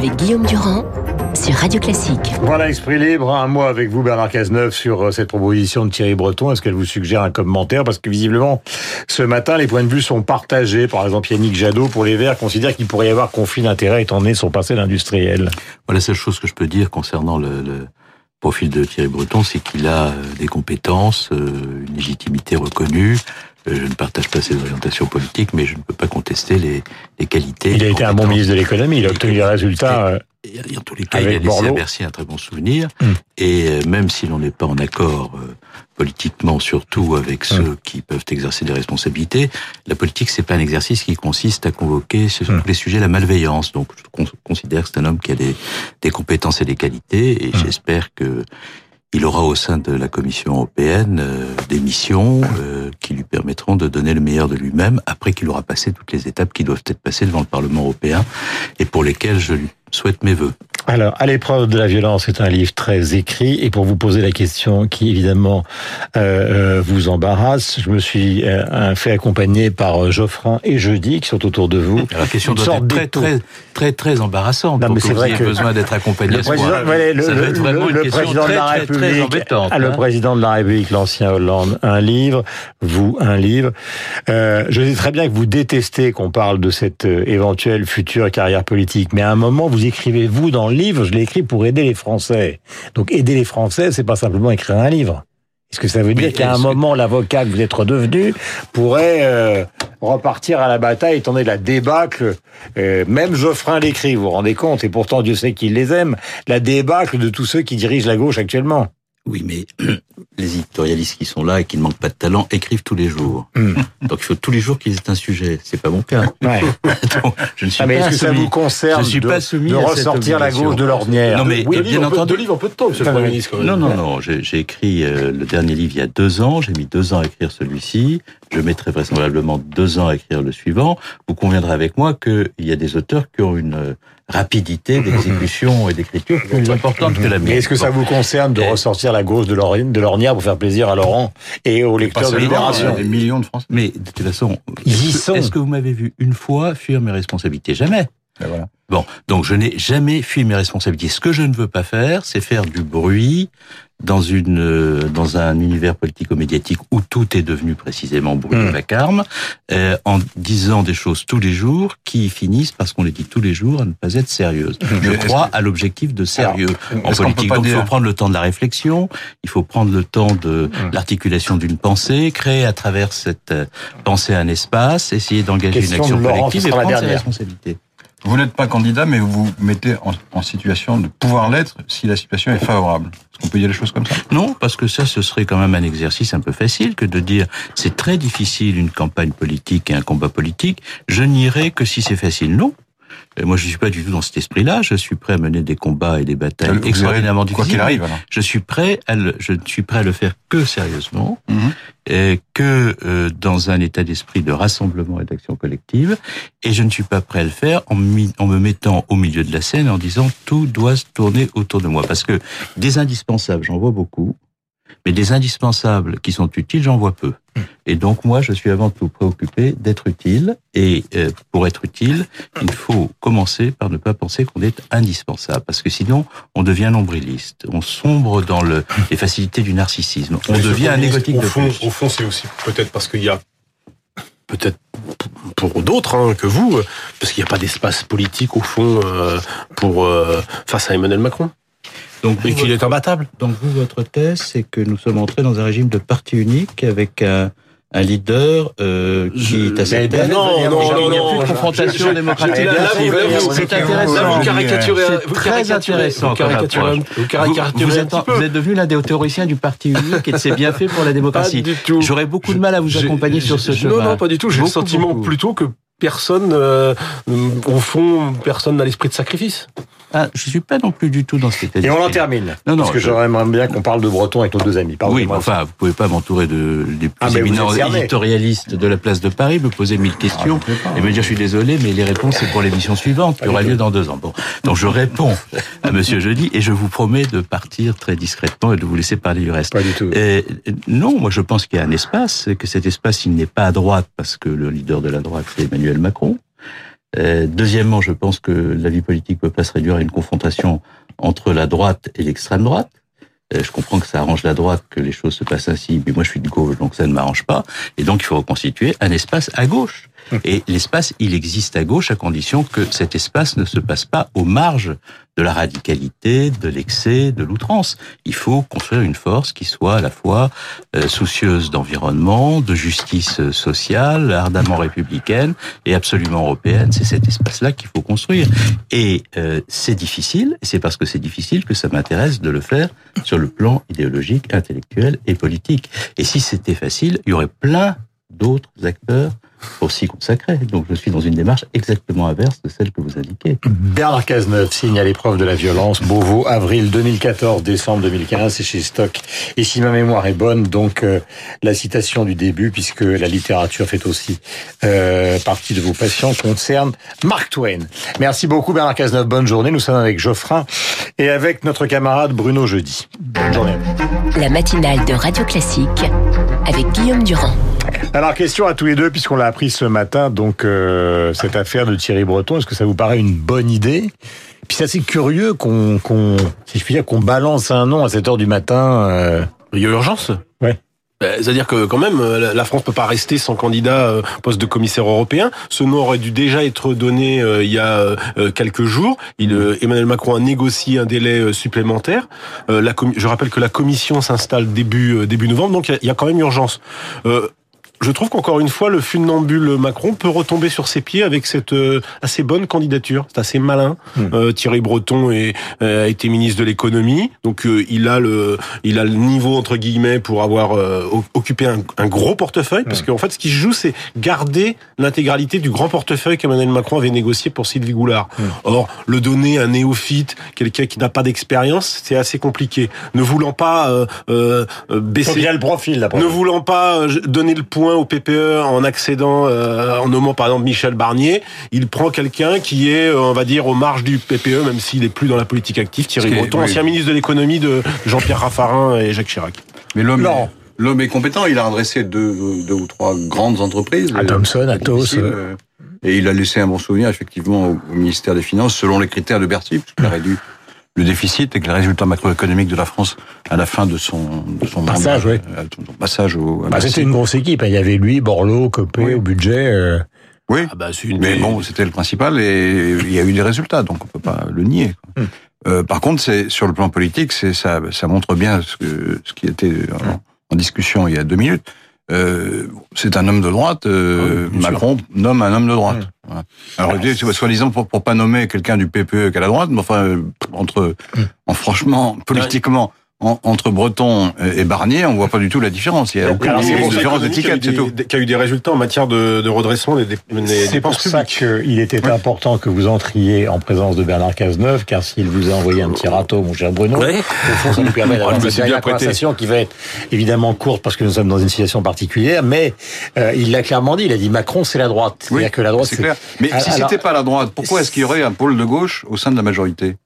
avec Guillaume Durand sur Radio Classique. Voilà, Esprit Libre, un mot avec vous Bernard Cazeneuve sur euh, cette proposition de Thierry Breton. Est-ce qu'elle vous suggère un commentaire? Parce que visiblement, ce matin, les points de vue sont partagés. Par exemple, Yannick Jadot, pour les Verts, considère qu'il pourrait y avoir conflit d'intérêts étant donné son passé d'industriel. Voilà, la seule chose que je peux dire concernant le, le profil de Thierry Breton, c'est qu'il a euh, des compétences, euh, une légitimité reconnue, je ne partage pas ses orientations politiques, mais je ne peux pas contester les, les qualités. Il a été un bon ministre de l'économie, il a obtenu des résultats. Et, en tous les cas, il a laissé à Bercy un très bon souvenir. Mm. Et euh, même si l'on n'est pas en accord euh, politiquement, surtout avec mm. ceux qui peuvent exercer des responsabilités, la politique, c'est pas un exercice qui consiste à convoquer sur mm. tous les sujets la malveillance. Donc, je considère que c'est un homme qui a des, des compétences et des qualités, et j'espère que il aura au sein de la Commission européenne euh, des missions euh, qui lui permettront de donner le meilleur de lui-même après qu'il aura passé toutes les étapes qui doivent être passées devant le Parlement européen et pour lesquelles je souhaite mes voeux. Alors, à l'épreuve de la violence, c'est un livre très écrit. Et pour vous poser la question qui, évidemment, euh, euh vous embarrasse, je me suis euh, fait accompagner par euh, Geoffrin et Jeudi, qui sont autour de vous. la question doit être très, très, très, très embarrassante. Non, mais c'est vrai que besoin d'être accompagné. Le président, le, vraiment le, une président très, de la République, embêtante, le hein. président de la République, l'ancien Hollande, un livre, vous un livre. Euh, je sais très bien que vous détestez qu'on parle de cette éventuelle future carrière politique, mais à un moment, vous écrivez vous dans le livre, je l'ai écrit pour aider les Français. Donc aider les Français, c'est pas simplement écrire un livre. Est-ce que ça veut dire qu'à un moment, l'avocat que vous êtes redevenu pourrait euh, repartir à la bataille, étant donné la débâcle, euh, même Geoffrin l'écrit, vous vous rendez compte, et pourtant Dieu sait qu'il les aime, la débâcle de tous ceux qui dirigent la gauche actuellement? Oui, mais les éditorialistes qui sont là et qui ne manquent pas de talent écrivent tous les jours. Hmm. Donc il faut tous les jours qu'ils aient un sujet. C'est pas mon cas. Ouais. je ne suis ah, mais est-ce que ça vous concerne je suis de, pas soumis de ressortir la gauche de l'ornière Non, mais oui, bien entendu. Deux livres en peu de temps, Monsieur le Premier ministre. Non, non, non. J'ai écrit euh, le dernier livre il y a deux ans. J'ai mis deux ans à écrire celui-ci. Je mettrai vraisemblablement deux ans à écrire le suivant. Vous conviendrez avec moi qu'il y a des auteurs qui ont une euh, rapidité d'exécution et d'écriture plus importante que la mienne. Est-ce que ça vous concerne de ressortir la gauche de l'ornière pour faire plaisir à Laurent et aux lecteurs de Libération Des millions de Français. Mais de toute façon, est-ce que vous m'avez vu une fois fuir mes responsabilités? Jamais. Ben voilà. Bon, donc je n'ai jamais fui mes responsabilités. Ce que je ne veux pas faire, c'est faire du bruit dans une euh, dans un univers politico-médiatique où tout est devenu précisément bruit et hmm. vacarme, euh, en disant des choses tous les jours qui finissent parce qu'on les dit tous les jours à ne pas être sérieuses. Hmm. Je crois à l'objectif de sérieux en politique. Donc il faut prendre le temps de la réflexion, il faut prendre le temps de hmm. l'articulation d'une pensée, créer à travers cette euh, pensée un espace, essayer d'engager une action collective et prendre ses responsabilités. Vous n'êtes pas candidat, mais vous vous mettez en, situation de pouvoir l'être si la situation est favorable. Est-ce qu'on peut dire les choses comme ça? Non, parce que ça, ce serait quand même un exercice un peu facile que de dire c'est très difficile une campagne politique et un combat politique. Je n'irai que si c'est facile. Non, moi, je suis pas du tout dans cet esprit-là. Je suis prêt à mener des combats et des batailles extraordinairement difficiles. Quoi qu'il arrive, alors. Je suis prêt à le, je ne suis prêt à le faire que sérieusement, mhm. et que euh, dans un état d'esprit de rassemblement et d'action collective. Et je ne suis pas prêt à le faire en, en me mettant au milieu de la scène en disant tout doit se tourner autour de moi. Parce que des indispensables, j'en vois beaucoup. Mais des indispensables qui sont utiles, j'en vois peu. Et donc moi, je suis avant tout préoccupé d'être utile. Et euh, pour être utile, il faut commencer par ne pas penser qu'on est indispensable, parce que sinon, on devient nombriliste. On sombre dans le, les facilités du narcissisme. On devient un égotique au fond, Au fond, c'est aussi peut-être parce qu'il y a peut-être pour d'autres hein, que vous, parce qu'il n'y a pas d'espace politique au fond euh, pour euh, face à Emmanuel Macron. Donc, et qu'il est imbattable. Donc vous, votre thèse, c'est que nous sommes entrés dans un régime de parti unique avec un, un leader euh, qui est assez ben, non, non, non, il n'y a plus de confrontation démocratique. C'est intéressant. Vous caricaturez, très intéressant. Vous caricaturez, vous, êtes, vous êtes devenu l'un des théoriciens du parti unique et c'est bien fait pour la démocratie. J'aurais beaucoup de mal à vous accompagner sur ce chemin. Non, non, pas du tout. J'ai le sentiment plutôt que personne, euh, au fond, personne n'a l'esprit de sacrifice. Ah, je suis pas non plus du tout dans cet état Et on en termine. Non, non. Parce que j'aimerais bien qu'on parle de Breton avec nos deux amis. Oui, mais enfin, vous pouvez pas m'entourer de, des plus ah, éminents éditorialistes de la place de Paris, me poser mille questions ah, et me dire je suis désolé, mais les réponses c'est pour l'émission suivante qui aura lieu dans deux ans. Bon, donc je réponds à Monsieur Jeudi et je vous promets de partir très discrètement et de vous laisser parler du reste. Pas du tout. Et, non, moi je pense qu'il y a un espace, que cet espace il n'est pas à droite parce que le leader de la droite c'est Emmanuel Macron deuxièmement, je pense que la vie politique ne peut pas se réduire à une confrontation entre la droite et l'extrême droite. Euh, je comprends que ça arrange la droite que les choses se passent ainsi, mais moi je suis de gauche, donc ça ne m'arrange pas. Et donc il faut reconstituer un espace à gauche. Et l'espace, il existe à gauche à condition que cet espace ne se passe pas aux marges de la radicalité, de l'excès, de l'outrance. Il faut construire une force qui soit à la fois euh, soucieuse d'environnement, de justice sociale, ardemment républicaine et absolument européenne. C'est cet espace-là qu'il faut construire. Et euh, c'est difficile, et c'est parce que c'est difficile que ça m'intéresse de le faire sur le plan idéologique, intellectuel et politique. Et si c'était facile, il y aurait plein d'autres acteurs pour s'y consacrer. Donc je suis dans une démarche exactement inverse de celle que vous indiquez. Bernard Cazeneuve signe à l'épreuve de la violence, Beauvau, avril 2014, décembre 2015, c'est chez Stock. Et si ma mémoire est bonne, donc euh, la citation du début, puisque la littérature fait aussi euh, partie de vos passions, concerne Mark Twain. Merci beaucoup Bernard Cazeneuve, bonne journée. Nous sommes avec Geoffrin et avec notre camarade Bruno Jeudi. Bonne journée. La matinale de Radio Classique avec Guillaume Durand. Alors question à tous les deux, puisqu'on l'a appris ce matin, donc euh, cette affaire de Thierry Breton, est-ce que ça vous paraît une bonne idée? Puis c'est assez curieux qu'on, qu'on, si je puis dire, qu'on balance un nom à cette heure du matin. Euh... Il y a urgence? Ouais. Ben, c'est-à-dire que quand même, euh, la France peut pas rester sans candidat euh, poste de commissaire européen. Ce nom aurait dû déjà être donné il y a quelques jours. Il, Emmanuel Macron a négocié un délai supplémentaire. La, je rappelle que la commission s'installe début début novembre, donc il y, y, a quand même urgence je trouve qu'encore une fois, le funambule Macron peut retomber sur ses pieds avec cette euh, assez bonne candidature. C'est assez malin. Hmm. Euh, Thierry Breton est, euh, a été ministre de l'économie, donc il a le, il a le niveau entre guillemets pour avoir occupé un, un, gros portefeuille. Parce hmm. qu'en fait, ce qui se joue, c'est garder l'intégralité du grand portefeuille qu'Emmanuel Macron avait négocié pour Sylvie Goulard. Hmm. Or, le donner à un néophyte, quelqu'un qui n'a pas d'expérience, c'est assez compliqué. Ne voulant pas baisser, le profil, ne voulant pas donner le point au PPE en accédant, euh, en nommant par exemple Michel Barnier, il prend quelqu'un qui est, euh, on va dire, aux marges du PPE, même s'il est plus dans la politique active, Thierry Breton, ancien ministre de l'économie de Jean-Pierre Raffarin et Jacques Chirac. Mais l'homme, l'homme est compétent. Il a adressé deux, deux ou trois grandes entreprises. À Thomson, Atos. Euh, et il a laissé un bon souvenir, effectivement, au ministère des Finances, selon les critères de Bercy, puisqu'il a réduit le déficit et que les résultats macroéconomiques de la France à la fin de son, de son passage, mandat, oui. son passage au. Bah, c'était une grosse équipe. Hein. Il y avait lui, Borloo, Copé au budget. Euh. Oui, ah bah, une... mais bon, c'était le principal et il y a eu des résultats, donc on peut pas le nier. Hmm. Euh, par contre, c'est sur le plan politique, c'est ça, ça montre bien ce, que, ce qui était en, discussion il y a deux minutes. Euh, c'est un homme de droite. Euh, ah Macron nomme un homme de droite. Voilà. Alors, Alors soi-disant pour, pour pas nommer quelqu'un du PPE qu'à la droite, mais enfin euh, entre, hmm. en franchement, politiquement, entre Breton et Barnier, on voit pas du tout la différence. Il y a aucune différence d'étiquette, c'est tout. Qui a eu des résultats en matière de, de redressement des, des C'est pour ça qu'il était important que vous entriez en présence de Bernard Cazeneuve, car s'il vous a envoyé un petit râteau, mon cher Bruno, au fond, ça nous permet d'avoir ah, cette conversation qui va être évidemment courte parce que nous sommes dans une situation particulière, mais euh, il l'a clairement dit, il a dit Macron, c'est la droite. Oui, que la droite, c'est clair. Mais si c'était pas la droite, pourquoi est-ce qu'il y aurait un pôle de gauche au sein de la majorité?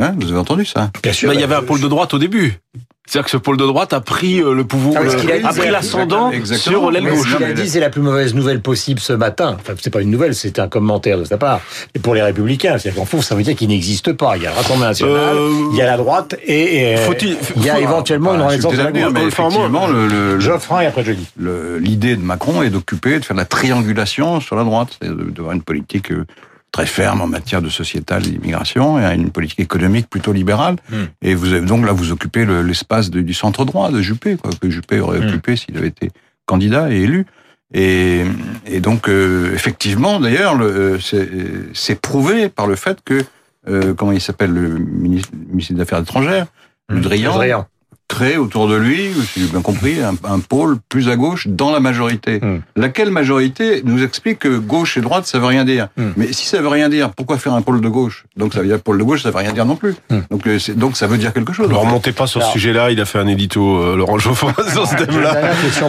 Hein, vous avez entendu ça Bien sûr. il y avait un pôle de droite au début. C'est-à-dire que ce pôle de droite a pris euh, le pouvoir, ah, a, pris l'ascendant sur l'aile gauche. Ce qu'il a dit, c'est la plus mauvaise nouvelle possible ce matin. Enfin, c'est pas une nouvelle, c'est un commentaire de sa part. Et pour les Républicains, c'est-à-dire qu'en fond, ça veut dire qu'il n'existe pas. Il y a le Rassemblement national, euh, il y a la droite et, il, y a éventuellement une renaissance de la gauche. Effectivement, le, le, Geoffrin et après je dis. L'idée de Macron est d'occuper, de faire de la triangulation sur la droite, c'est d'avoir une politique euh, très ferme en matière de sociétal et d'immigration et à une politique économique plutôt libérale. Hmm. Et vous avez donc là vous occupez l'espace du centre droit de Juppé, quoi, que Juppé aurait hmm. occupé s'il avait été candidat et élu. Et, et donc euh, effectivement, d'ailleurs, euh, c'est prouvé par le fait que euh, comment il s'appelle le ministre, des Affaires étrangères, mmh. Le Drian, créer autour de lui, si j'ai bien compris, un, pôle plus à gauche dans la majorité. Hmm. Laquelle majorité nous explique que gauche et droite, ça veut rien dire. Hmm. Mais si ça veut rien dire, pourquoi faire un pôle de gauche? Donc ça veut dire pôle de gauche, ça veut rien dire non plus. Hmm. Donc, euh, donc ça veut dire quelque chose. Ne remontez pas sur ce sujet-là, il a fait un édito, euh, Laurent Geoffroy, sur ce thème-là.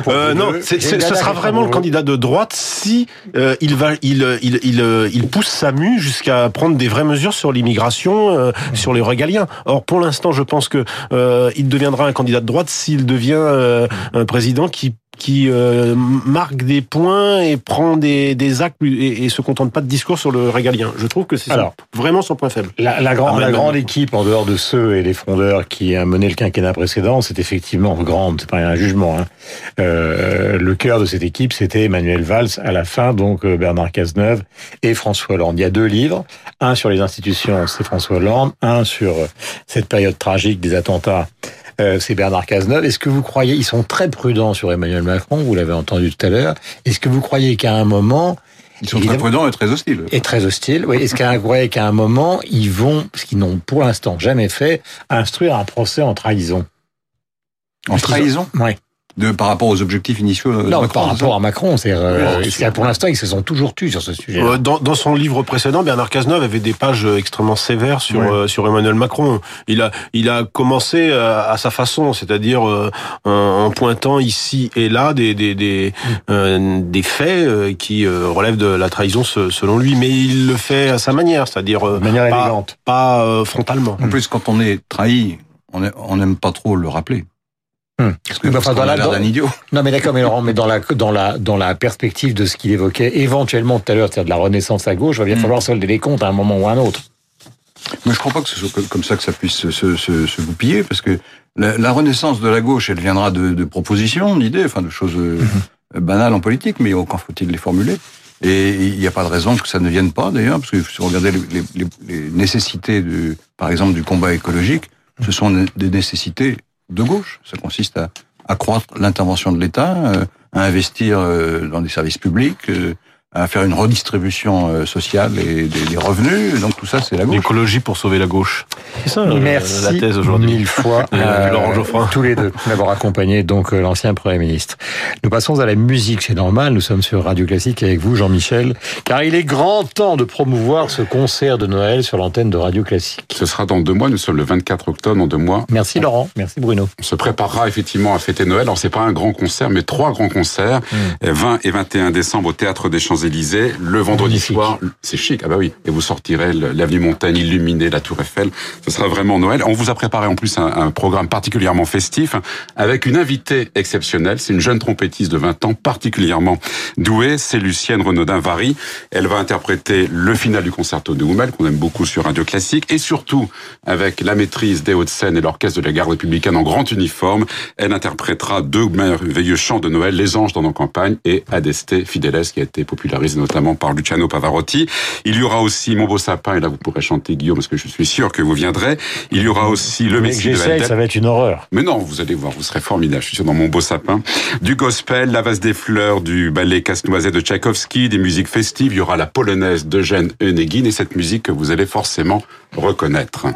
Euh, non, ce sera vraiment le candidat de droite si euh, il va, il, il, il, il pousse sa mue jusqu'à prendre des vraies mesures sur l'immigration, sur les régaliens. Or, pour l'instant, je pense que il deviendra un candidat de droite s'il devient euh, un président qui qui euh, marque des points et prend des, des actes et, et, se contente pas de discours sur le régalien. Je trouve que c'est vraiment son point faible. La, la, grande, la grande équipe, en dehors de ceux et les frondeurs qui a mené le quinquennat précédent, c'est effectivement grande, c'est pas un jugement. Hein. Euh, le cœur de cette équipe, c'était Emmanuel Valls à la fin, donc Bernard Cazeneuve et François Hollande. Il y a deux livres, un sur les institutions, c'est François Hollande, un sur cette période tragique des attentats euh, c'est Bernard Cazeneuve. Est-ce que vous croyez, ils sont très prudents sur Emmanuel Macron, vous l'avez entendu tout à l'heure, est-ce que vous croyez qu'à un moment... Ils sont très prudents et très hostiles. Et très hostiles, oui. Est-ce croyez qu'à un moment, ils vont, ce qu'ils n'ont pour l'instant jamais fait, instruire un procès en trahison? En trahison? Oui de, par rapport aux objectifs initiaux de non, par rapport à Macron. C'est euh, pour l'instant, ils se sont toujours tus sur ce sujet. Euh, dans, dans, son livre précédent, Bernard Cazeneuve avait des pages extrêmement sévères sur euh, sur Emmanuel Macron. Il a il a commencé à, sa façon, c'est-à-dire en, en, pointant ici et là des des des, des faits qui relèvent de la trahison selon lui, mais il le fait à sa manière, c'est-à-dire manière pas, élégante, pas frontalement. En plus, quand on est trahi, on n'aime pas trop le rappeler. Hmm. Parce que, enfin, dans la, d'un idiot. Non, mais d'accord, mais Laurent, mais dans la, dans la, dans la perspective de ce qu'il évoquait éventuellement tout à l'heure, c'est-à-dire de la renaissance à gauche, il va bien hmm. falloir solder les comptes à un moment ou à un autre. Mais je crois pas que ce soit comme ça que ça puisse se, se, se goupiller, parce que la, renaissance de la gauche, elle viendra de, de propositions, d'idées, enfin de choses euh, hmm. banales en politique, mais quand faut-il les formuler Et il n'y a pas de raison que ça ne vienne pas, d'ailleurs, parce que si vous regardez les, les, les nécessités, de, par exemple, du combat écologique, ce sont des nécessités de gauche. Ça consiste à accroître l'intervention de l'État, euh, à investir euh, dans des services publics, euh, à faire une redistribution euh, sociale et des, revenus. Donc tout ça, c'est la gauche. L'écologie pour sauver la gauche. C'est ça Merci la thèse aujourd'hui. mille fois euh, Laurent Geoffrin. tous les deux d'avoir accompagné donc euh, l'ancien Premier ministre. Nous passons à la musique, c'est normal. Nous sommes sur Radio Classique avec vous, Jean-Michel, car il est grand temps de promouvoir ce concert de Noël sur l'antenne de Radio Classique. Ce sera dans deux mois. Nous sommes le 24 octobre, dans deux mois. Merci Laurent. Merci Bruno. On se préparera effectivement à fêter Noël. Alors c'est pas un grand concert, mais trois grands concerts. 20 hmm. et 21 décembre au Théâtre des Champs Élysées, le vendredi soir. C'est chic, ah bah oui. Et vous sortirez l'avenue Montaigne illuminée, la Tour Eiffel. Ce sera vraiment Noël. On vous a préparé en plus un, programme particulièrement festif avec une invitée exceptionnelle. C'est une jeune trompettiste de 20 ans particulièrement douée. C'est Lucienne Renaudin-Vary. Elle va interpréter le final du concerto de Hummel qu'on aime beaucoup sur Radio Classique et surtout avec la maîtrise des Hauts-de-Seine et l'orchestre de la garde républicaine en grand uniforme. Elle interprétera deux merveilleux chants de Noël, Les Anges dans nos campagnes et Adeste Fideles qui a été popularisé notamment par Luciano Pavarotti. Il y aura aussi Mon beau sapin, et là vous pourrez chanter Guillaume, parce que je suis sûr que vous viendrez. Il y aura aussi Le Messie de ça va être une horreur. Mais non, vous allez voir, vous serez formidable, je suis sûr, dans Mon beau sapin. Du gospel, La vase des fleurs, du ballet Casse-Noisette de Tchaïkovski, des musiques festives, il y aura la polonaise d'Eugène Onegin, et cette musique que vous allez forcément reconnaître.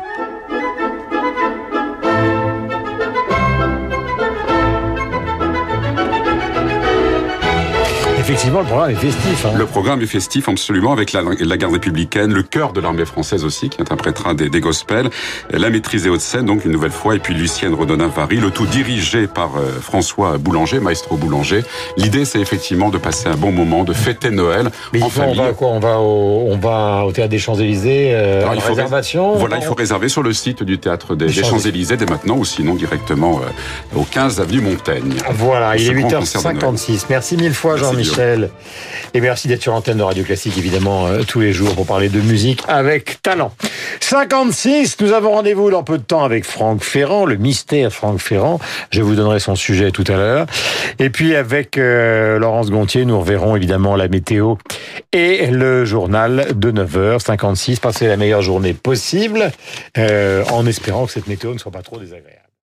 Effectivement, le programme est festif. Hein. Le programme est festif, absolument, avec la, la garde républicaine, le cœur de l'armée française aussi, qui interprétera des, des gospels, la maîtrise des Hauts-de-Seine, donc une nouvelle fois, et puis Lucienne Redonin-Vary, le tout dirigé par euh, François Boulanger, maestro Boulanger. L'idée, c'est effectivement de passer un bon moment, de fêter Noël Mais en famille. On va quoi On va au, on va au théâtre des Champs-Élysées, euh, il faut réservation Voilà, il faut réserver sur le site du théâtre des, Champs-Élysées dès maintenant, ou sinon directement euh, au 15 avenue Montaigne. Voilà, il est 8h56. Merci mille fois, Jean-Michel. Et merci d'être sur l'antenne de Radio Classique, évidemment, euh, tous les jours pour parler de musique avec talent. 56, nous avons rendez-vous dans peu de temps avec Franck Ferrand, le mystère Franck Ferrand. Je vous donnerai son sujet tout à l'heure. Et puis avec euh, Laurence Gontier, nous reverrons évidemment la météo et le journal de 9h56. Passez la meilleure journée possible, euh, en espérant que cette météo ne soit pas trop désagréable.